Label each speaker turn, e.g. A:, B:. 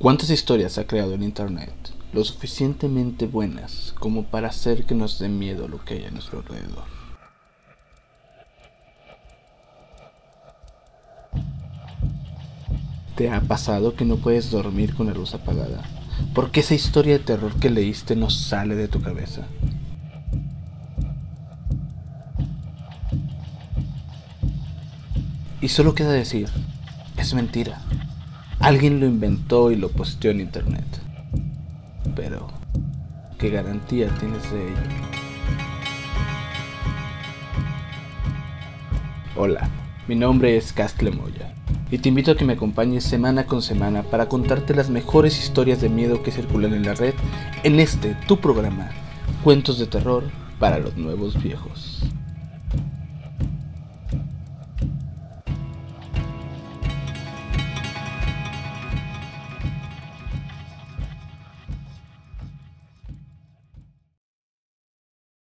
A: ¿Cuántas historias ha creado el Internet? Lo suficientemente buenas como para hacer que nos dé miedo lo que hay a nuestro alrededor. ¿Te ha pasado que no puedes dormir con la luz apagada? Porque esa historia de terror que leíste no sale de tu cabeza. Y solo queda decir, es mentira. Alguien lo inventó y lo posteó en internet. Pero, ¿qué garantía tienes de ello? Hola, mi nombre es Castle Moya y te invito a que me acompañes semana con semana para contarte las mejores historias de miedo que circulan en la red en este tu programa, Cuentos de Terror para los Nuevos Viejos.